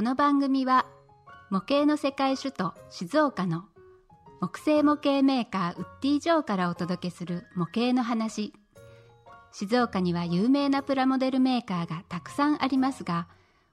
この番組は模型の世界首都静岡の木製模型メーカーウッディ・ジョーからお届けする模型の話。静岡には有名なプラモデルメーカーがたくさんありますが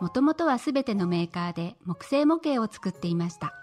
もともとはすべてのメーカーで木製模型を作っていました。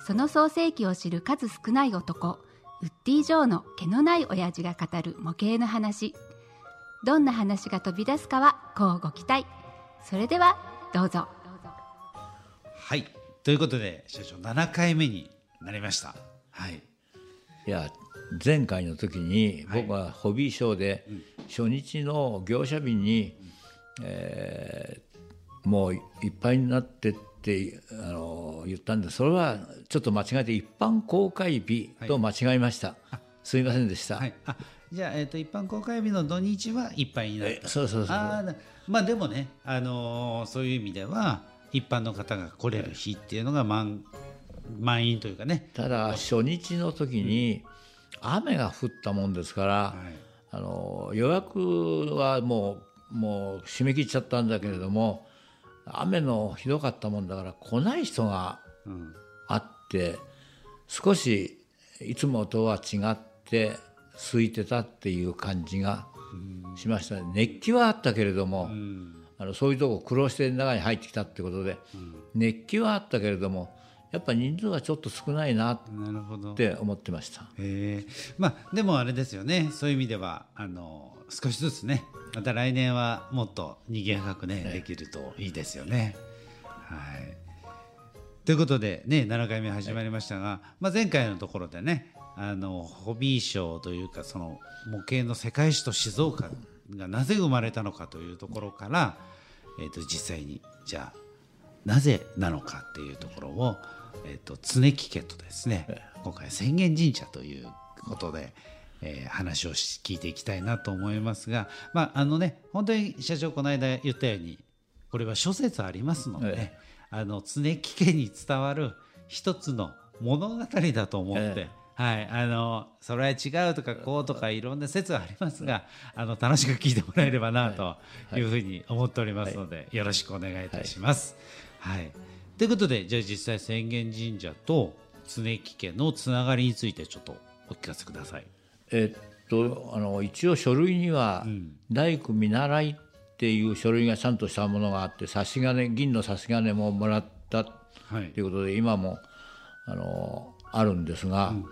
その創世記を知る数少ない男ウッディ・ジョーの毛のない親父が語る模型の話。どんな話が飛び出すかはこうご期待。それではどうぞ。はい。ということで社長7回目になりました。はい。いや前回の時にはい。僕はホビーショーで初日の業者日に、えーもういっぱいになってってあの言ったんでそれはちょっと間違えて一般公開日と間違えました、すいませんでした、はい。あじゃあ、えー、と一般公開日の土日はいっぱいになっえたそうそうそう。あまあでもね、あのーそういう意味では一般の方が来れる日っていうのが満満員というかね。ただ初日の時に雨が降ったもんですから、あの予約はもうもう締め切っちゃったんだけれども雨のひどかったもんだから来ない人がうん。あって少しいつもとは違って空いてたっていう感じがしました。ね熱気はあったけれども、うん。あのそういうとこ苦労して中に入ってきたってことで、熱気はあったけれどもやっぱ人数がちょっと少ないなって思ってました。まあでもあれですよね。そういう意味ではあの少しずつねまた来年はもっと賑やかくね、できるといいですよね。はい。ということでね7回目始まりましたが、まあ、前回のところでねあのホビー賞というかその模型の世界史と静岡がなぜ生まれたのかというところから、えー、と実際にじゃあなぜなのかっていうところを、えー、と常木家とですね。今回浅間神社ということで、えー話をし聞いていきたいなと思いますがまああのね本当に社長この間言ったようにこれは諸説ありますので、えあの常木家に伝わる一つの物語だと思って。えはい、あのそれは違うとかこうとかいろんな説はありますがあの楽しく聞いてもらえればなとい。うふうに思っておりますので、よろしくお願いいたします。はい。ということでじゃあ実際浅間神社と常木家のつながりについてちょっとお聞かせください。えっとあの一応書類には「大工見習い」っていう書類がちゃんとしたものがあって差し金銀の差し金ももらったはい。ということで今もあのあるんですが、うん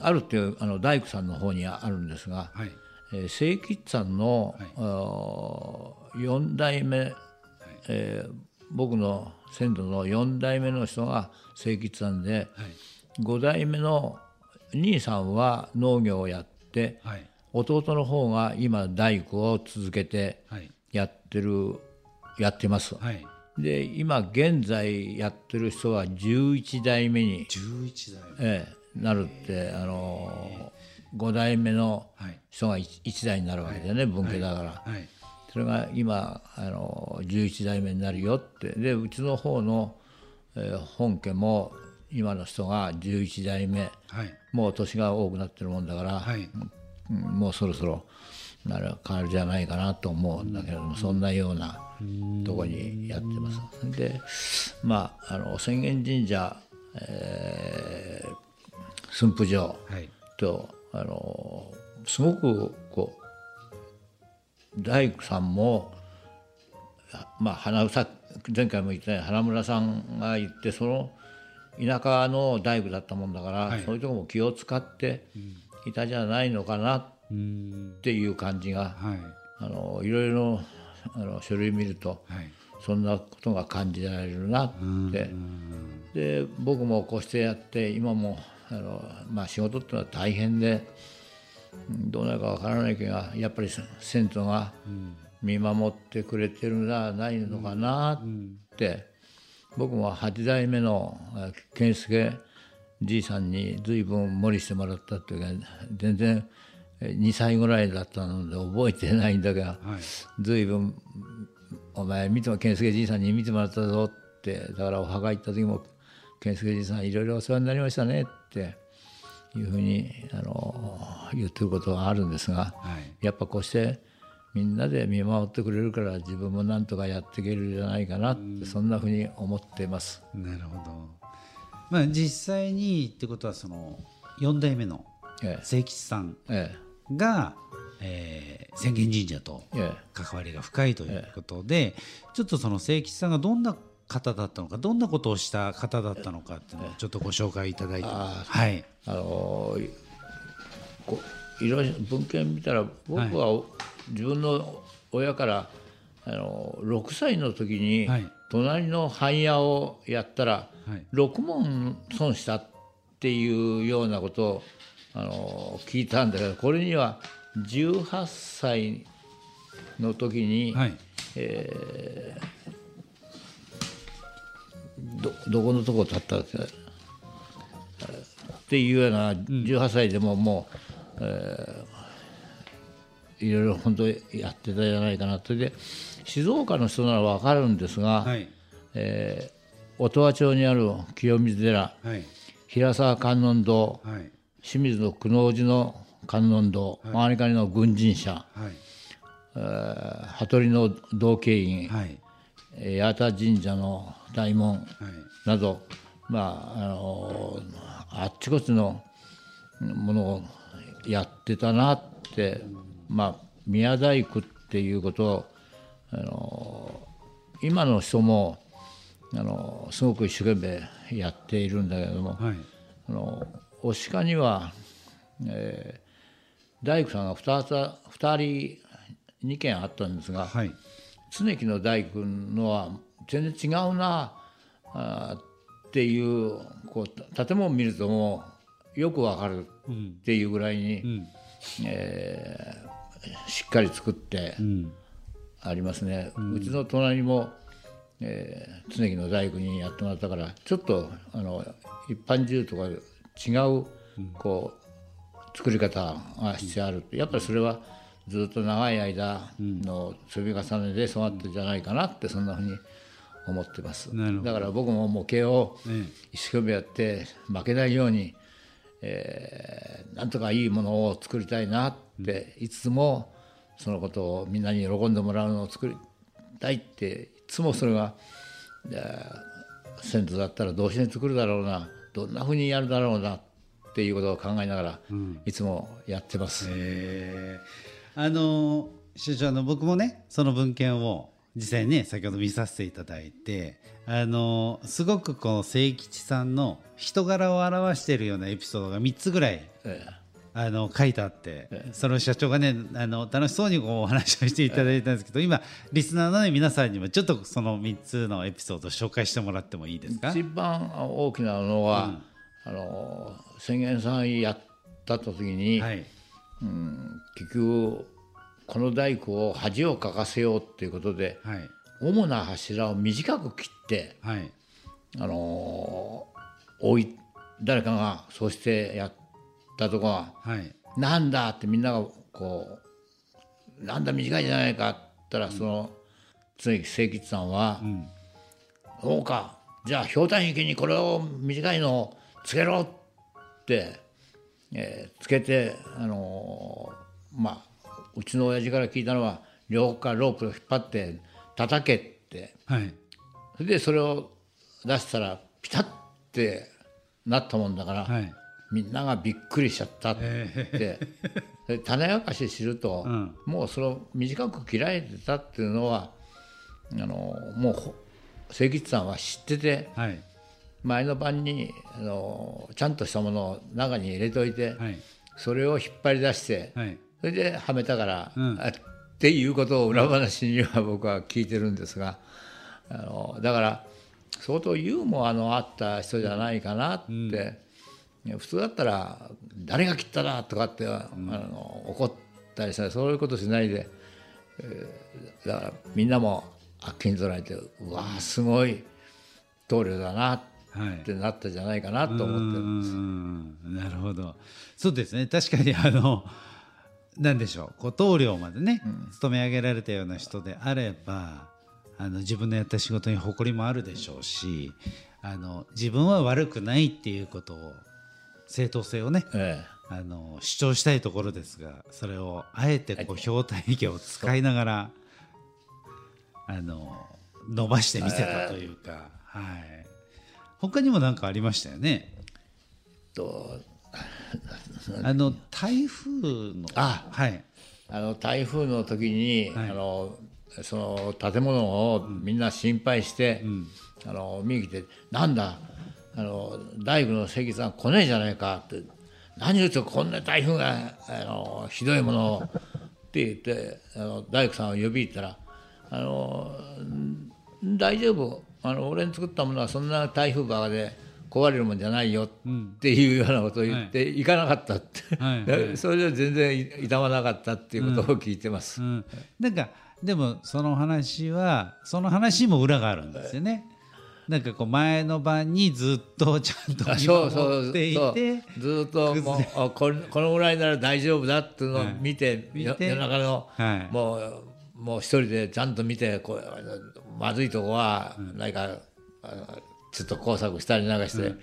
あるっていうあの大工さんの方にあるんですが、はい。えー清吉さんの、はい。あー4代目、えー僕の先祖の4代目の人が清吉さんで、はい。5代目の兄さんは農業をやってはい。弟の方が今大工を続けてはい。やってるやってます。はい。で今現在やってる人は11代目に、11代ええなるってあの5代目のはい。人が 1, 代になるわけでね、分家だから、はい。それが今あの11代目になるよって。でうちの方の、えー本家も今の人が11代目。はい。もう年が多くなってるもんだから、はい。うんもうそろそろなる変わるじゃないかなと思うんだけれども、そんなようなとこにやってます。でまああの浅間神社、えー駿府城。はい。とあのすごくこう大工さんもあまあ花さ前回も言ったように花村さんが言ってその田舎の大工だったもんだから、はい。そういうところも気を使っていたじゃないのかなっうん。ていう感じが、はい。あのいろいろあの書類見ると、はい。そんなことが感じられるなって。で僕もこうしてやって今もあの、まあ、仕事っていうのは大変でうんどうなるかわからないけどやっぱり先祖が見守ってくれてるんじゃないのかなって。僕も8代目のあ健介じいさんに随分無理してもらったっていうか全然え2歳ぐらいだったので覚えてないんだけど、はい。随分お前見ても健介じいさんに見てもらったぞってだからお墓行った時も健介じいさんいろいろお世話になりましたねっていうふうにあの言ってることがあるんですが、はい。やっぱこうしてみんなで見守ってくれるから自分もなんとかやっていけるんじゃないかなって、そんなふうに思っています。なるほど。まあ実際にってことはその4代目のえ清吉さんええ。が、えー、浅間神社とええ。関わりが深いということで、ちょっとその清吉さんがどんな方だったのかどんなことをした方だったのかっていうのをちょっとご紹介いただいて。はい。あのいこいろいろ文献見たら僕は自分の親からあの6歳の時にはい。隣の半屋をやったらはい。6問損したっていうようなことをあの聞いたんだけどこれには18歳の時に、はいどどこのとこ立ったっけっていうような18歳でももう、えーいろいろ本当にやってたじゃないかな。それで静岡の人なら分かるんですが、はい。えー音羽町にある清水寺はい。平沢観音堂はい。清水の久能寺の観音堂周りかにの軍人社、はい。えー羽鳥の道慶院、はい。えー八幡神社の大門はい。など、まああのあっちこっちのものをやってたなって、まあ、宮大工っていうことを、あの今の人もあのすごく一生懸命やっているんだけれども、はい。あの押鹿には、えー大工さんが 2, つ2人2軒あったんですが、はい常木の大工のは全然違うなあーっていうこう建物を見るともうよくわかるっていうぐらいに、ん。えーしっかり作ってうん。ありますね、うちの隣も、えー常木の大工にやってもらったからちょっとあの一般住とか違うこう作り方がしてあるやっぱりそれはずっと長い間の積み重ねで育ってるんじゃないかなってそんなふうに思ってます。だから僕も模型をえ一生懸命やって負けないように、えーなんとかいいものを作りたいなっていつもそのことをみんなに喜んでもらうのを作りたいっていつもそれが、えー先祖だったらどうして作るだろうなどんなふうにやるだろうなっていうことを考えながら、いつもやってます。えーあの所長あの僕もねその文献を実際にね先ほど見させていただいてあのすごくこの清吉さんの人柄を表しているようなエピソードが3つぐらいえあの書いてあって、その社長がねあの楽しそうにこうお話をしていただいたんですけど、今リスナーの、ね、皆さんにもちょっとその3つのエピソードを紹介してもらってもいいですか？一番大きなのは、あの宣言さんやった時に、はいうん。結局この大工を恥をかかせようっていうことではい。主な柱を短く切って、はい。あのー置い誰かがそうしてやったとこがはい「なんだ!」ってみんながこう「なんだ短いじゃないか」って言ったらその常木清吉さんはん「そうかじゃあ氷炭池にこれを短いのをつけろ」って、えーつけてあのーまあうちの親父から聞いたのは両方からロープを引っ張って叩けって。はい。それでそれを出したらピタッてなったもんだから、はい。みんながびっくりしちゃったって、で種明かしすると、んもうそれを短く切られてたっていうのはあのもうほ清吉さん。は知っててはい前の晩にあのちゃんとしたものを中に入れといて、はい。それを引っ張り出して、はい。それではめたから、ん。あっていうことを裏話には僕は聞いてるんですがあのだから相当ユーモアのあった人じゃないかなって、普通だったら「誰が切っただ!」とかって、あの怒ったりしたらそういうことしないで、えーだからみんなもあっけに捉えてうわーすごい棟梁だなはいってなったんじゃないかなと思ってる。うん。なるほど。そうですね。確かにあのなんでしょう。こう棟梁までね、勤め上げられたような人であればあの自分のやった仕事に誇りもあるでしょうしあの自分は悪くないっていうことを正当性をねえあの主張したいところですがそれをあえてこう表体系を使いながらあの伸ばしてみせたというか、はい、他にも何かありましたよね？えとあの台風のあはい。あの台風の時に、はい。あのその建物をみんな心配して、あの見に来て「なんだあの大工の関さん来ねえじゃないか」って「何言うとこんな台風があのひどいものを」って言ってあの大工さんを呼び入ったら「あのん大丈夫？あの俺に作ったものはそんな台風ばかで壊れるもんじゃないよ」っていうようなことを言って、行かなかったって、はい。はい。それで全然痛まなかったっていうことを聞いてます。うん、なんかでもその話はその話にも裏があるんですよね。なんかこう前の晩にずっとちゃんと 見守っていてずーっともうあこのぐらいなら大丈夫だっていうのを見て,、見て夜中の、はい。もうもう一人でちゃんと見てこうまずいとこは何か、ちょっと工作したりなんかして、う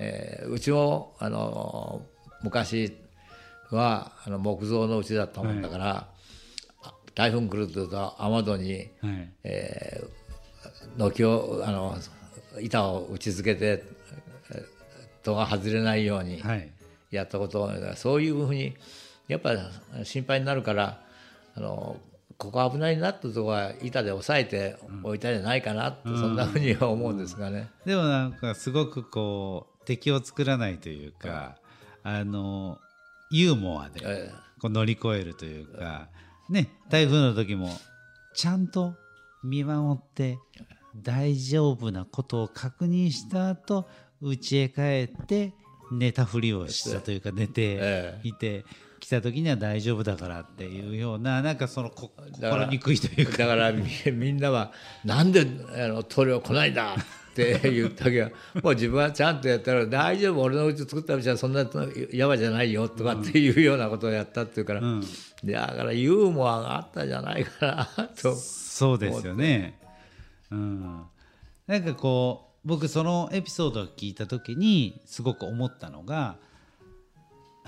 えーうちもあの昔はあの木造のうちだったもんだから、あ台風来るというと雨戸に、はい。えー軒をあの板を打ち付けてえー戸が外れないようにはい。やったことをそういうふうにやっぱ心配になるからあのここ危ないなってとこは板で押さえておいたんじゃないかなって、そんなふうには思うんですがね。でもなんかすごくこう敵を作らないというかあのユーモアでえこう乗り越えるというかね台風の時もちゃんと見守って大丈夫なことを確認した後家へ帰って寝たふりをしたというか寝てえいて来た時には大丈夫だからっていうようななんかそのこ心にくいというかだからみみんなは「なんであの塗料来ないんだ!」って言ったけど もう自分はちゃんとやったら「大丈夫俺のうち作ったうちはそんなやばじゃないよ」とかっていうようなことをやったっていうから、んだからユーモアがあったんじゃないかなと。そうですよね。うん、なんかこう僕そのエピソードを聞いた時にすごく思ったのが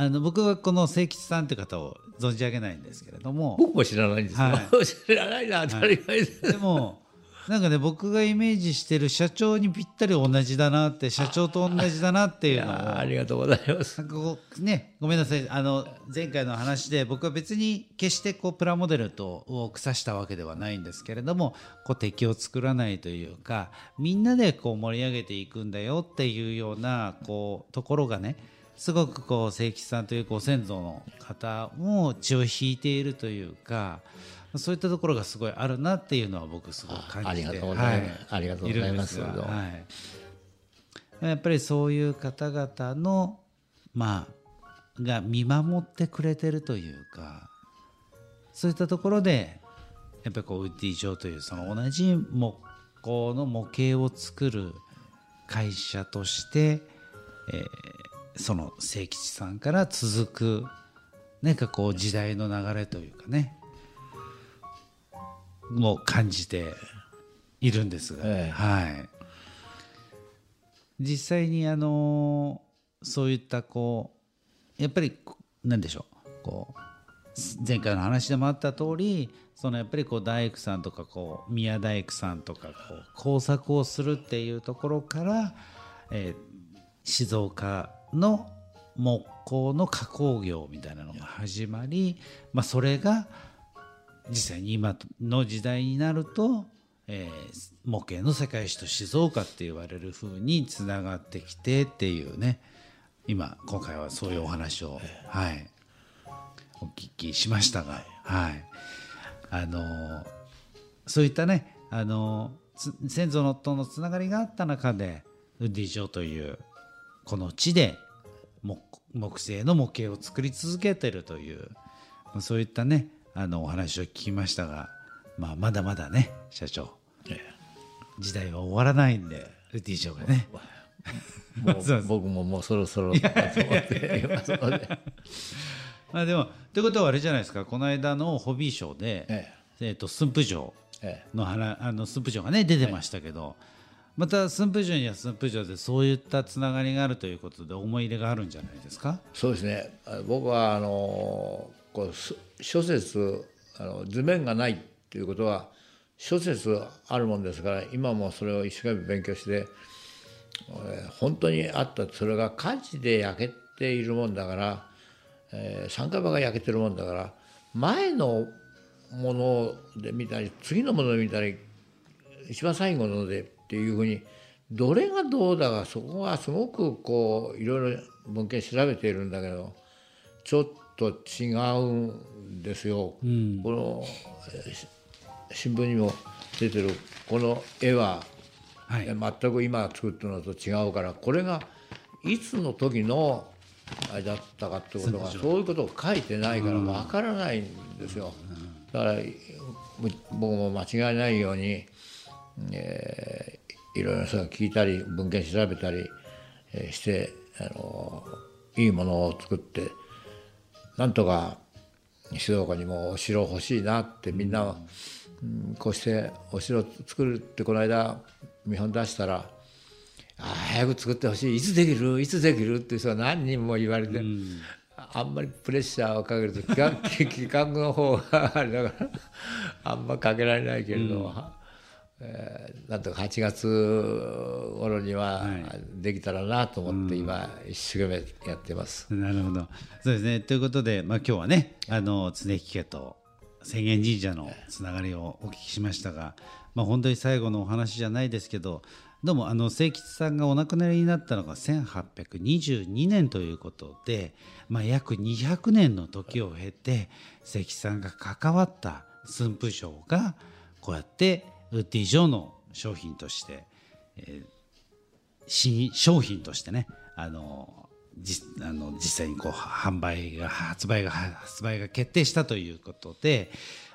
あの僕はこの清吉さんという方を存じ上げないんですけれども。僕も知らないんですよ、は 知らないな当たり前で、でもなんかね僕がイメージしてる社長にぴったり同じだなって社長と同じだなっていいうのをやありがとうございます。なんかこうねごめんなさい。あの前回の話で僕は別に決してこうプラモデルとを腐したわけではないんですけれどもこう敵を作らないというかみんなでこう盛り上げていくんだよっていうようなこうところがねすごくこう清吉さんというご先祖の方も血を引いているというかそういったところがすごいあるなっていうのは僕すごく感じてありがとうございます。はありがとうございます。るんですがはい。やっぱりそういう方々のまあが見守ってくれてるというかそういったところでやっぱりこうウッディ城というその同じ木工の模型を作る会社として、えーその清吉さんから続くなんかこう時代の流れというかねもう感じているんですが、ええ。はい。実際にあのそういったこうやっぱりこなんでしょう。こう前回の話でもあった通りそのやっぱりこう大工さんとかこう宮大工さんとかこう工作をするっていうところから、えー静岡の木工の加工業みたいなのが始まり、まあ、それが実際に今の時代になると、えー模型の世界史と静岡って言われる風につながってきてっていうね。今今回はそういうお話を、はい、お聞きしましたが、はい、あのーそういったね、あの先祖のとのつながりがあった中でウッディ城というこの地で木木製の模型を作り続けてるというまあそういったねあのお話を聞きましたが、まあ、まだまだね社長。時代は終わらないんでウッディ城がね。も そうです。う僕ももうそろそろまあでもということはあれじゃないですか。この間のホビーショーで、ええ。ー、と駿府城えの話あの駿府城がね出てましたけど、また駿府城には駿府城でそういったつながりがあるということで思い入れがあるんじゃないですか？そうですね。僕はあのこう諸説あの図面がないっていうことは諸説あるもんですから今もそれを一生懸命勉強して本当にあったそれが火事で焼けているもんだから、えー、三回場が焼けてるもんだから前のもので見たり次のもので見たり一番最後のでっていうふうにどれがどうだかそこはすごくこういろいろ文献調べているんだけどちょっと違うんですよ。うん、この新聞にも出てるこの絵は、はい、全く今作ってるのと違うからこれがいつの時のあれだったかってことがそういうことを書いてないからわからないんですよ。だから僕も間違いないように、えー、いろいろ人が聞いたり文献調べたりしてあのいいものを作ってなんとか静岡にもお城欲しいなってみんな、うん、こうしてお城作るってこの間見本出したら「あ早く作ってほしい。いつできる？いつできる」って人が何人も言われて、うん、あんまりプレッシャーをかけると企画の方があれだからあんまかけられないけれど。うんえー、なんとか8月頃にはできたらなと思って今一生懸命やってます。なるほど。そうですね。ということで、まあ、今日はねあの常木家と浅間神社のつながりをお聞きしましたが、まあ、本当に最後のお話じゃないですけどどうもあの清吉さんがお亡くなりになったのが1822年ということで、まあ、約200年の時を経て清吉さんが関わった駿府城がこうやってウッディ城の商品として、えー、新商品としてねあのじあの実際にこう販売が発売が発売が決定したということで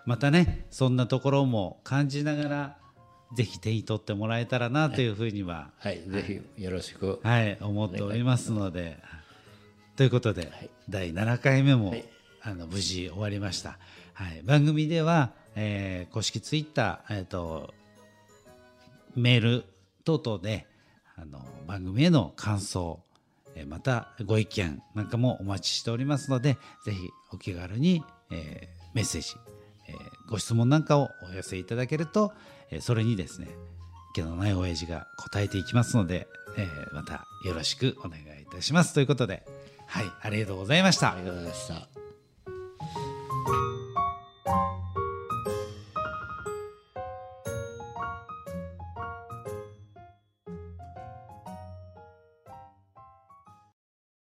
またねそんなところも感じながらぜひ手に取ってもらえたらなというふうには、はい、はい、ぜひよろしく、はい、思っておりますので。ということで、はい、第7回目も、はい、あの無事終わりました。はい、番組ではえー、公式ツイッター、えーと、メール等々であの番組への感想、えー、またご意見なんかもお待ちしておりますのでぜひお気軽に、えー、メッセージ、えー、ご質問なんかをお寄せいただけると、えー、それにですね毛のない親父が答えていきますので、えー、またよろしくお願いいたします。ということではいありがとうございました。ありがとうございました。